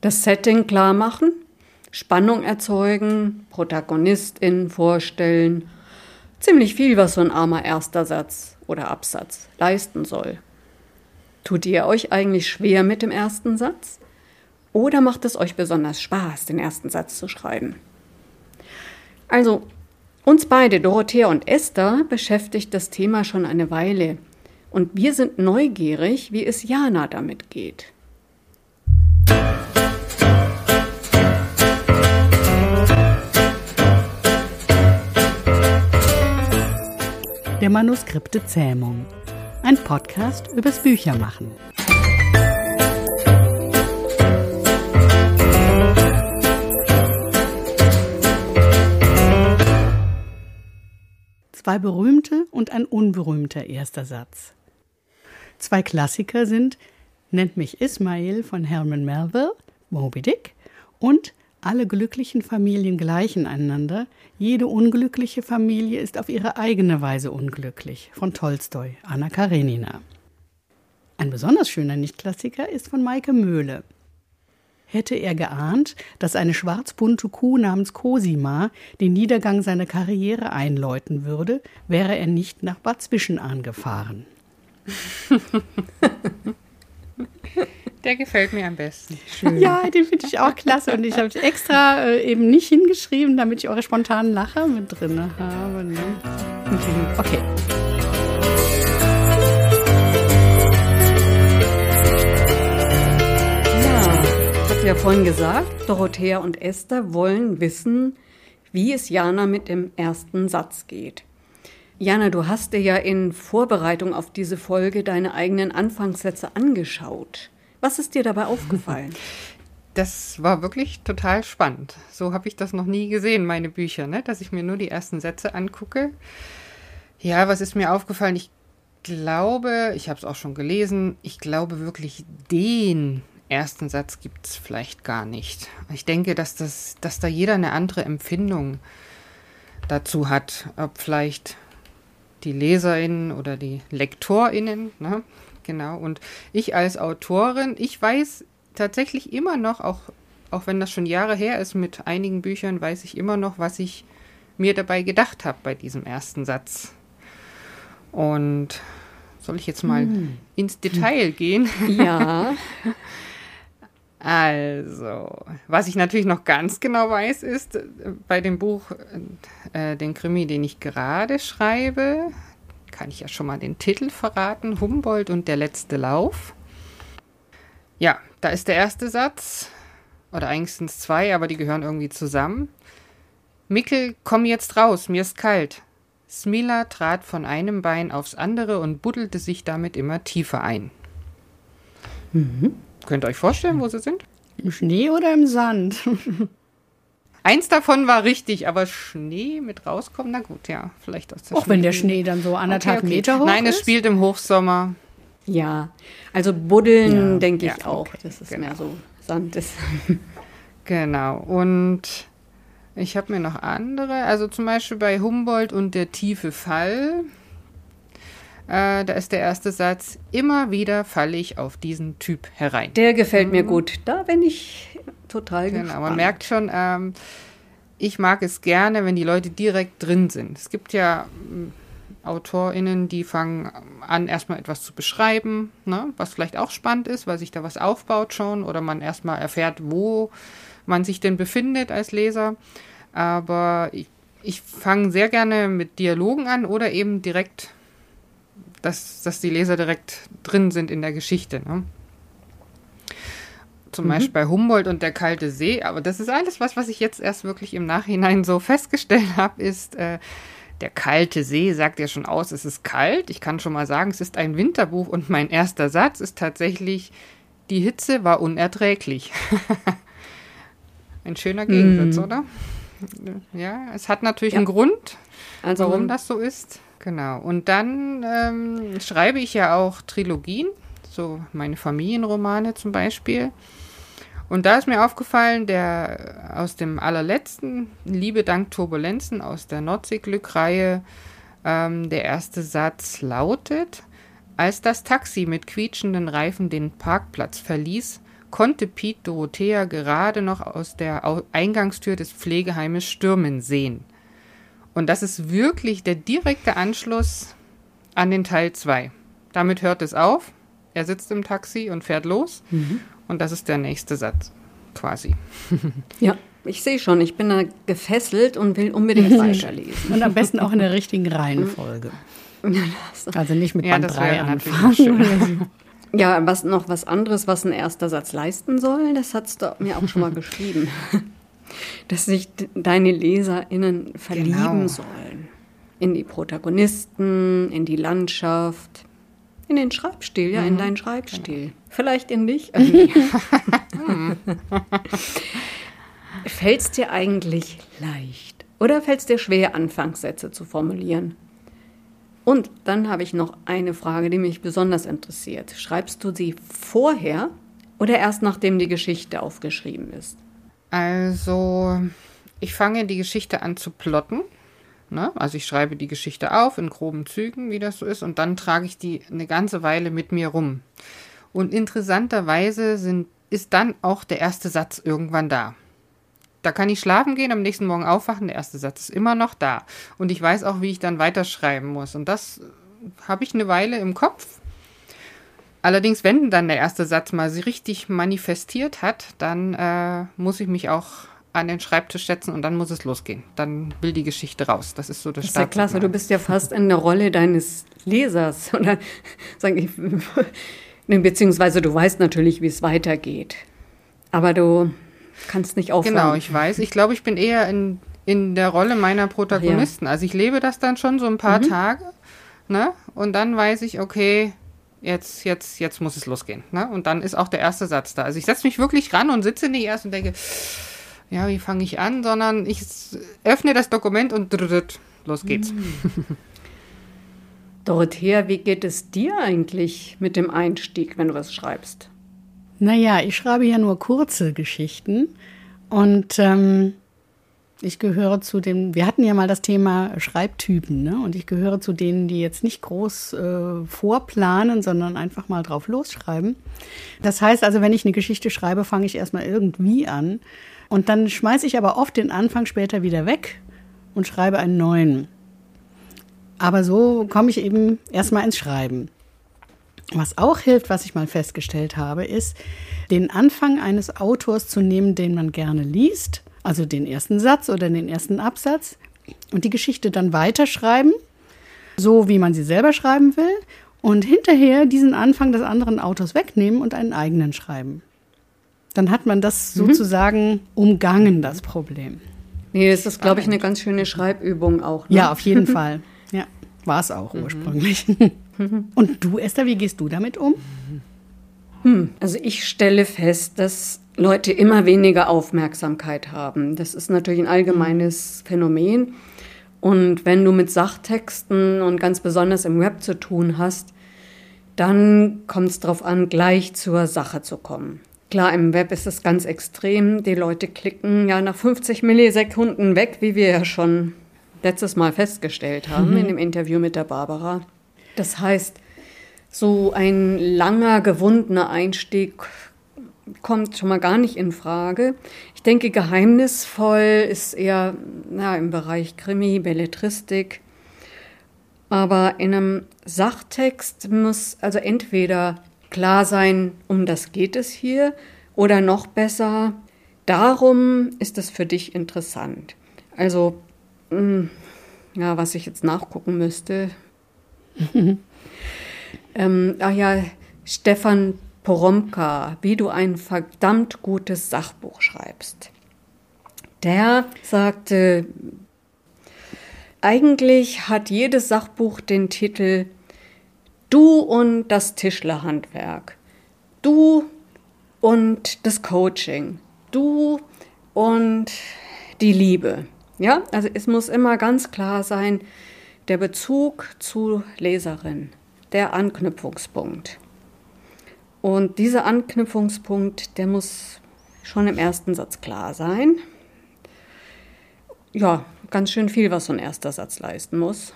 Das Setting klar machen, Spannung erzeugen, Protagonistin vorstellen. Ziemlich viel, was so ein armer erster Satz oder Absatz leisten soll. Tut ihr euch eigentlich schwer mit dem ersten Satz? Oder macht es euch besonders Spaß, den ersten Satz zu schreiben? Also, uns beide, Dorothea und Esther, beschäftigt das Thema schon eine Weile. Und wir sind neugierig, wie es Jana damit geht. Der Manuskripte Zähmung. Ein Podcast übers Büchermachen. Zwei berühmte und ein unberühmter erster Satz. Zwei Klassiker sind Nennt mich Ismail von Herman Melville, Moby Dick, und Alle glücklichen Familien gleichen einander, jede unglückliche Familie ist auf ihre eigene Weise unglücklich von Tolstoi, Anna Karenina. Ein besonders schöner Nichtklassiker ist von Maike Möhle. Hätte er geahnt, dass eine schwarzbunte Kuh namens Cosima den Niedergang seiner Karriere einläuten würde, wäre er nicht nach Bad Zwischenahn gefahren. Der gefällt mir am besten. Schön. Ja, den finde ich auch klasse. Und ich habe extra äh, eben nicht hingeschrieben, damit ich eure spontanen Lacher mit drin habe. Ne? Okay. Ja, ich habe ja vorhin gesagt, Dorothea und Esther wollen wissen, wie es Jana mit dem ersten Satz geht. Jana, du hast dir ja in Vorbereitung auf diese Folge deine eigenen Anfangssätze angeschaut. Was ist dir dabei aufgefallen? Das war wirklich total spannend. So habe ich das noch nie gesehen, meine Bücher, ne? dass ich mir nur die ersten Sätze angucke. Ja, was ist mir aufgefallen? Ich glaube, ich habe es auch schon gelesen, ich glaube wirklich, den ersten Satz gibt es vielleicht gar nicht. Ich denke, dass, das, dass da jeder eine andere Empfindung dazu hat. Ob vielleicht die LeserInnen oder die LektorInnen, ne? Genau. Und ich als Autorin, ich weiß tatsächlich immer noch, auch, auch wenn das schon Jahre her ist, mit einigen Büchern weiß ich immer noch, was ich mir dabei gedacht habe bei diesem ersten Satz. Und soll ich jetzt mal hm. ins Detail gehen? Ja. Also, was ich natürlich noch ganz genau weiß, ist äh, bei dem Buch, äh, den Krimi, den ich gerade schreibe, kann ich ja schon mal den Titel verraten: Humboldt und der letzte Lauf. Ja, da ist der erste Satz, oder eigentlich sind es zwei, aber die gehören irgendwie zusammen. Mickel, komm jetzt raus, mir ist kalt. Smila trat von einem Bein aufs andere und buddelte sich damit immer tiefer ein. Mhm. Könnt ihr euch vorstellen, wo sie sind? Im Schnee oder im Sand? Eins davon war richtig, aber Schnee mit rauskommen, na gut, ja, vielleicht aus der Auch Schnee wenn der Schnee dann so anderthalb okay, okay. Meter hoch Nein, ist? es spielt im Hochsommer. Ja, also Buddeln ja. denke ich ja, auch, okay, dass es genau. mehr so Sand ist. genau, und ich habe mir noch andere, also zum Beispiel bei Humboldt und der tiefe Fall. Äh, da ist der erste Satz, immer wieder falle ich auf diesen Typ herein. Der gefällt mhm. mir gut. Da bin ich total genau, gespannt. Man merkt schon, ähm, ich mag es gerne, wenn die Leute direkt drin sind. Es gibt ja äh, AutorInnen, die fangen an, erstmal etwas zu beschreiben, ne, was vielleicht auch spannend ist, weil sich da was aufbaut schon oder man erstmal erfährt, wo man sich denn befindet als Leser. Aber ich, ich fange sehr gerne mit Dialogen an oder eben direkt, dass, dass die Leser direkt drin sind in der Geschichte. Ne? Zum mhm. Beispiel bei Humboldt und der kalte See. Aber das ist alles was, was ich jetzt erst wirklich im Nachhinein so festgestellt habe, ist, äh, der kalte See sagt ja schon aus, es ist kalt. Ich kann schon mal sagen, es ist ein Winterbuch und mein erster Satz ist tatsächlich, die Hitze war unerträglich. ein schöner Gegensatz, mm. oder? Ja, es hat natürlich ja. einen Grund, also, warum das so ist. Genau. Und dann ähm, schreibe ich ja auch Trilogien, so meine Familienromane zum Beispiel. Und da ist mir aufgefallen, der aus dem allerletzten Liebe dank Turbulenzen aus der Nordseeglück-Reihe, ähm, der erste Satz lautet, als das Taxi mit quietschenden Reifen den Parkplatz verließ, konnte Pete Dorothea gerade noch aus der Eingangstür des Pflegeheimes stürmen sehen. Und das ist wirklich der direkte Anschluss an den Teil 2. Damit hört es auf. Er sitzt im Taxi und fährt los. Mhm. Und das ist der nächste Satz, quasi. Ja, ich sehe schon, ich bin da gefesselt und will unbedingt weiterlesen. Und am besten auch in der richtigen Reihenfolge. Also nicht mit Band ja, 3 anfangen. Ja, was noch was anderes, was ein erster Satz leisten soll, das hast du mir auch schon mal geschrieben. Dass sich deine LeserInnen verlieben genau. sollen. In die Protagonisten, in die Landschaft, in den Schreibstil, ja, mhm. in deinen Schreibstil. Genau. Vielleicht in dich. fällt es dir eigentlich leicht? Oder fällt es dir schwer, Anfangssätze zu formulieren? Und dann habe ich noch eine Frage, die mich besonders interessiert. Schreibst du sie vorher oder erst nachdem die Geschichte aufgeschrieben ist? Also, ich fange die Geschichte an zu plotten. Ne? Also ich schreibe die Geschichte auf in groben Zügen, wie das so ist, und dann trage ich die eine ganze Weile mit mir rum. Und interessanterweise sind, ist dann auch der erste Satz irgendwann da. Da kann ich schlafen gehen, am nächsten Morgen aufwachen, der erste Satz ist immer noch da. Und ich weiß auch, wie ich dann weiterschreiben muss. Und das habe ich eine Weile im Kopf. Allerdings, wenn dann der erste Satz mal sich richtig manifestiert hat, dann äh, muss ich mich auch an den Schreibtisch setzen und dann muss es losgehen. Dann will die Geschichte raus. Das ist so das, das ist ja klasse. Du bist ja fast in der Rolle deines Lesers. Oder sag ich, beziehungsweise du weißt natürlich, wie es weitergeht. Aber du kannst nicht aufhören. Genau, ich weiß. Ich glaube, ich bin eher in, in der Rolle meiner Protagonisten. Ja. Also ich lebe das dann schon so ein paar mhm. Tage, ne? Und dann weiß ich, okay, jetzt, jetzt, jetzt muss es losgehen. Ne? Und dann ist auch der erste Satz da. Also ich setze mich wirklich ran und sitze nicht erst und denke, ja, wie fange ich an, sondern ich öffne das Dokument und los geht's. Mhm. Dorothea, wie geht es dir eigentlich mit dem Einstieg, wenn du was schreibst? Naja, ich schreibe ja nur kurze Geschichten und ähm, ich gehöre zu den, wir hatten ja mal das Thema Schreibtypen, ne? Und ich gehöre zu denen, die jetzt nicht groß äh, vorplanen, sondern einfach mal drauf losschreiben. Das heißt also, wenn ich eine Geschichte schreibe, fange ich erstmal irgendwie an. Und dann schmeiße ich aber oft den Anfang später wieder weg und schreibe einen neuen. Aber so komme ich eben erstmal ins Schreiben. Was auch hilft, was ich mal festgestellt habe, ist, den Anfang eines Autors zu nehmen, den man gerne liest, also den ersten Satz oder den ersten Absatz, und die Geschichte dann weiterschreiben, so wie man sie selber schreiben will, und hinterher diesen Anfang des anderen Autors wegnehmen und einen eigenen schreiben. Dann hat man das mhm. sozusagen umgangen, das Problem. Nee, das ist, glaube ich, eine ganz schöne Schreibübung auch. Ne? Ja, auf jeden Fall. Ja, war es auch mhm. ursprünglich. Und du, Esther, wie gehst du damit um? Hm, also ich stelle fest, dass Leute immer weniger Aufmerksamkeit haben. Das ist natürlich ein allgemeines Phänomen. Und wenn du mit Sachtexten und ganz besonders im Web zu tun hast, dann kommt es darauf an, gleich zur Sache zu kommen. Klar, im Web ist es ganz extrem. Die Leute klicken ja nach 50 Millisekunden weg, wie wir ja schon letztes Mal festgestellt haben mhm. in dem Interview mit der Barbara. Das heißt, so ein langer, gewundener Einstieg kommt schon mal gar nicht in Frage. Ich denke, geheimnisvoll ist eher na, im Bereich Krimi, Belletristik. Aber in einem Sachtext muss also entweder klar sein, um das geht es hier, oder noch besser, darum ist es für dich interessant. Also, hm, ja, was ich jetzt nachgucken müsste, ähm, ach ja, Stefan Poromka, wie du ein verdammt gutes Sachbuch schreibst. Der sagte, eigentlich hat jedes Sachbuch den Titel Du und das Tischlerhandwerk, Du und das Coaching, Du und die Liebe. Ja, also es muss immer ganz klar sein, der Bezug zu Leserin, der Anknüpfungspunkt. Und dieser Anknüpfungspunkt, der muss schon im ersten Satz klar sein. Ja, ganz schön viel, was so ein erster Satz leisten muss.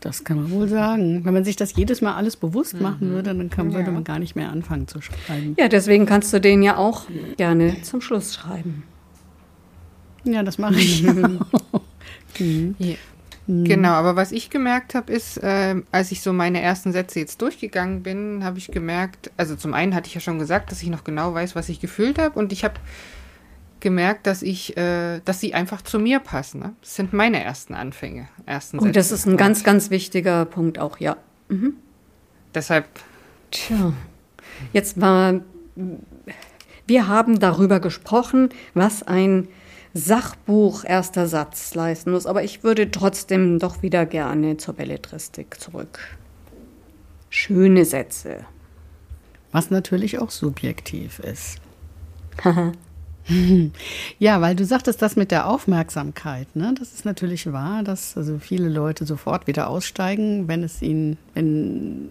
Das kann man wohl sagen. Wenn man sich das jedes Mal alles bewusst Mhm. machen würde, dann kann, würde man gar nicht mehr anfangen zu schreiben. Ja, deswegen kannst du den ja auch gerne zum Schluss schreiben. Ja, das mache ich. Ja. Genau, aber was ich gemerkt habe, ist, ähm, als ich so meine ersten Sätze jetzt durchgegangen bin, habe ich gemerkt, also zum einen hatte ich ja schon gesagt, dass ich noch genau weiß, was ich gefühlt habe und ich habe gemerkt, dass ich, äh, dass sie einfach zu mir passen. Ne? Das sind meine ersten Anfänge, ersten Und das Sätze. ist ein ganz, ganz wichtiger Punkt auch, ja. Deshalb, Tja, jetzt war, wir haben darüber gesprochen, was ein Sachbuch erster Satz leisten muss, aber ich würde trotzdem doch wieder gerne zur Belletristik zurück. Schöne Sätze. Was natürlich auch subjektiv ist. Ja, weil du sagtest das mit der Aufmerksamkeit, ne? Das ist natürlich wahr, dass also viele Leute sofort wieder aussteigen, wenn es ihnen, wenn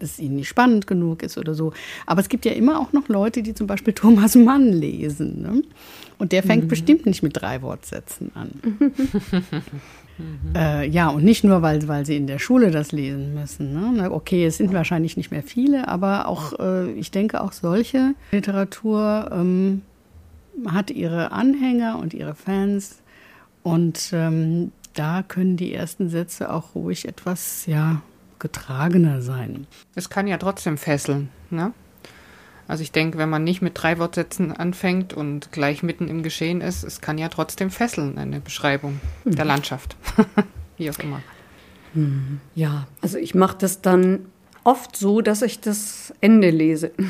es ihnen nicht spannend genug ist oder so. Aber es gibt ja immer auch noch Leute, die zum Beispiel Thomas Mann lesen. Ne? Und der fängt bestimmt nicht mit drei Wortsätzen an. Äh, ja, und nicht nur, weil, weil sie in der Schule das lesen müssen. Ne? Okay, es sind wahrscheinlich nicht mehr viele, aber auch, äh, ich denke, auch solche Literatur ähm, hat ihre Anhänger und ihre Fans. Und ähm, da können die ersten Sätze auch ruhig etwas, ja, getragener sein. es kann ja trotzdem fesseln. Ne? Also ich denke, wenn man nicht mit drei Wortsätzen anfängt und gleich mitten im Geschehen ist, es kann ja trotzdem fesseln, eine Beschreibung der Landschaft. Wie auch immer. Ja, also ich mache das dann oft so, dass ich das Ende lese.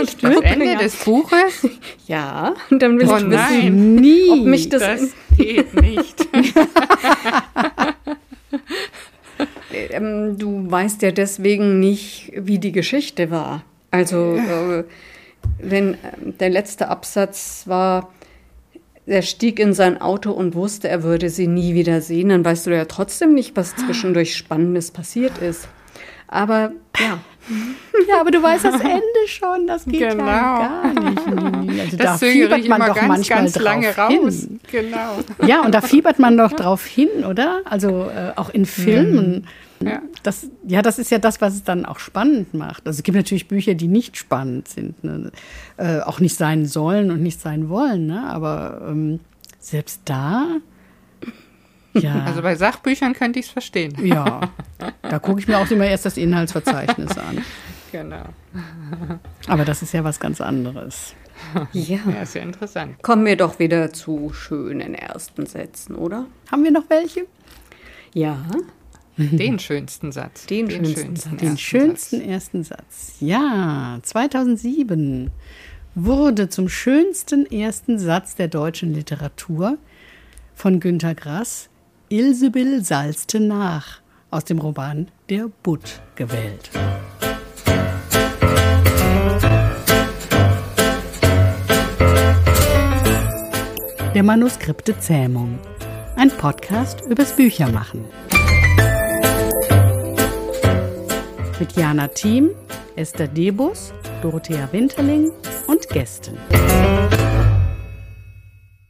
Das Ende des Buches? Ja, und dann will Oh ich wissen, nein. Nie. ob mich das, Das geht nicht. ähm, du weißt ja deswegen nicht, wie die Geschichte war. Also äh, wenn ähm, der letzte Absatz war, er stieg in sein Auto und wusste, er würde sie nie wieder sehen, dann weißt du ja trotzdem nicht, was zwischendurch Spannendes passiert ist. Aber ja, Ja, aber du weißt das Ende schon, das geht Genau. ja gar nicht. Also da Das zögere fiebert ich man immer doch ganz, manchmal ganz drauf lange raus. hin. Genau. Ja, und da fiebert man doch drauf hin, oder? Also äh, auch in Filmen. Ja. Das, ja, das ist ja das, was es dann auch spannend macht. Also es gibt natürlich Bücher, die nicht spannend sind, ne? äh, auch nicht sein sollen und nicht sein wollen, ne? aber ähm, selbst da, ja, Also bei Sachbüchern könnte ich es verstehen. ja, da gucke ich mir auch immer erst das Inhaltsverzeichnis an. Genau. Aber das ist ja was ganz anderes. ja. Ja, ist ja interessant. Kommen wir doch wieder zu schönen ersten Sätzen, oder? Haben wir noch welche? Ja. Den schönsten Satz. Den schönsten Satz. Den ersten schönsten Satz. ersten Satz. Ja, 2007 wurde zum schönsten ersten Satz der deutschen Literatur von Günter Grass Ilsebill salzte nach aus dem Roman Der Butt gewählt. Der Manuskripte Zähmung. Ein Podcast übers Büchermachen. Mit Jana Thiem, Esther Debus, Dorothea Winterling und Gästen.